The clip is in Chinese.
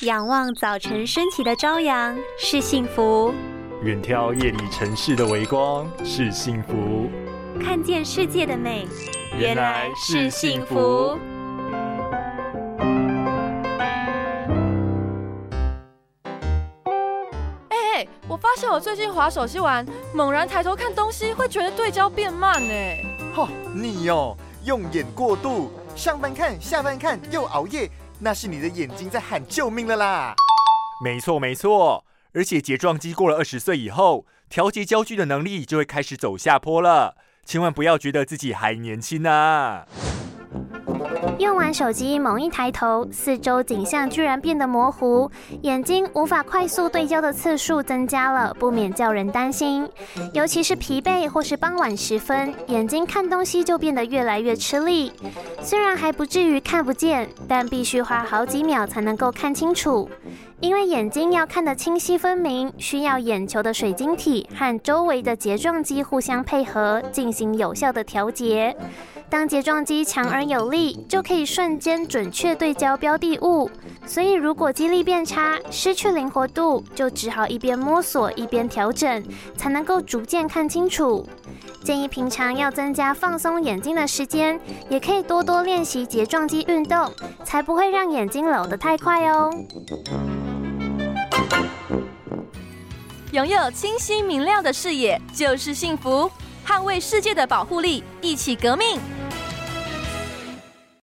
仰望早晨升起的朝阳是幸福，远眺夜里城市的微光是幸福，看见世界的美原来是幸福。哎，我发现我最近滑手机玩，猛然抬头看东西，会觉得对焦变慢哎。嚯，你哦，用眼过度，上班看，下班看，又熬夜。那是你的眼睛在喊救命了啦！没错没错，而且睫状肌过了二十岁以后，调节焦距的能力就会开始走下坡了，千万不要觉得自己还年轻啊！用完手机猛一抬头，四周景象居然变得模糊，眼睛无法快速对焦的次数增加了，不免叫人担心。尤其是疲惫或是傍晚时分，眼睛看东西就变得越来越吃力。虽然还不至于看不见，但必须花好几秒才能够看清楚。因为眼睛要看得清晰分明，需要眼球的水晶体和周围的睫状肌互相配合，进行有效的调节。当睫状肌强而有力，就可以瞬间准确对焦标的物。所以，如果肌力变差，失去灵活度，就只好一边摸索一边调整，才能够逐渐看清楚。建议平常要增加放松眼睛的时间，也可以多多练习睫状肌运动，才不会让眼睛老得太快哦。拥有清晰明亮的视野就是幸福，捍卫世界的保护力，一起革命。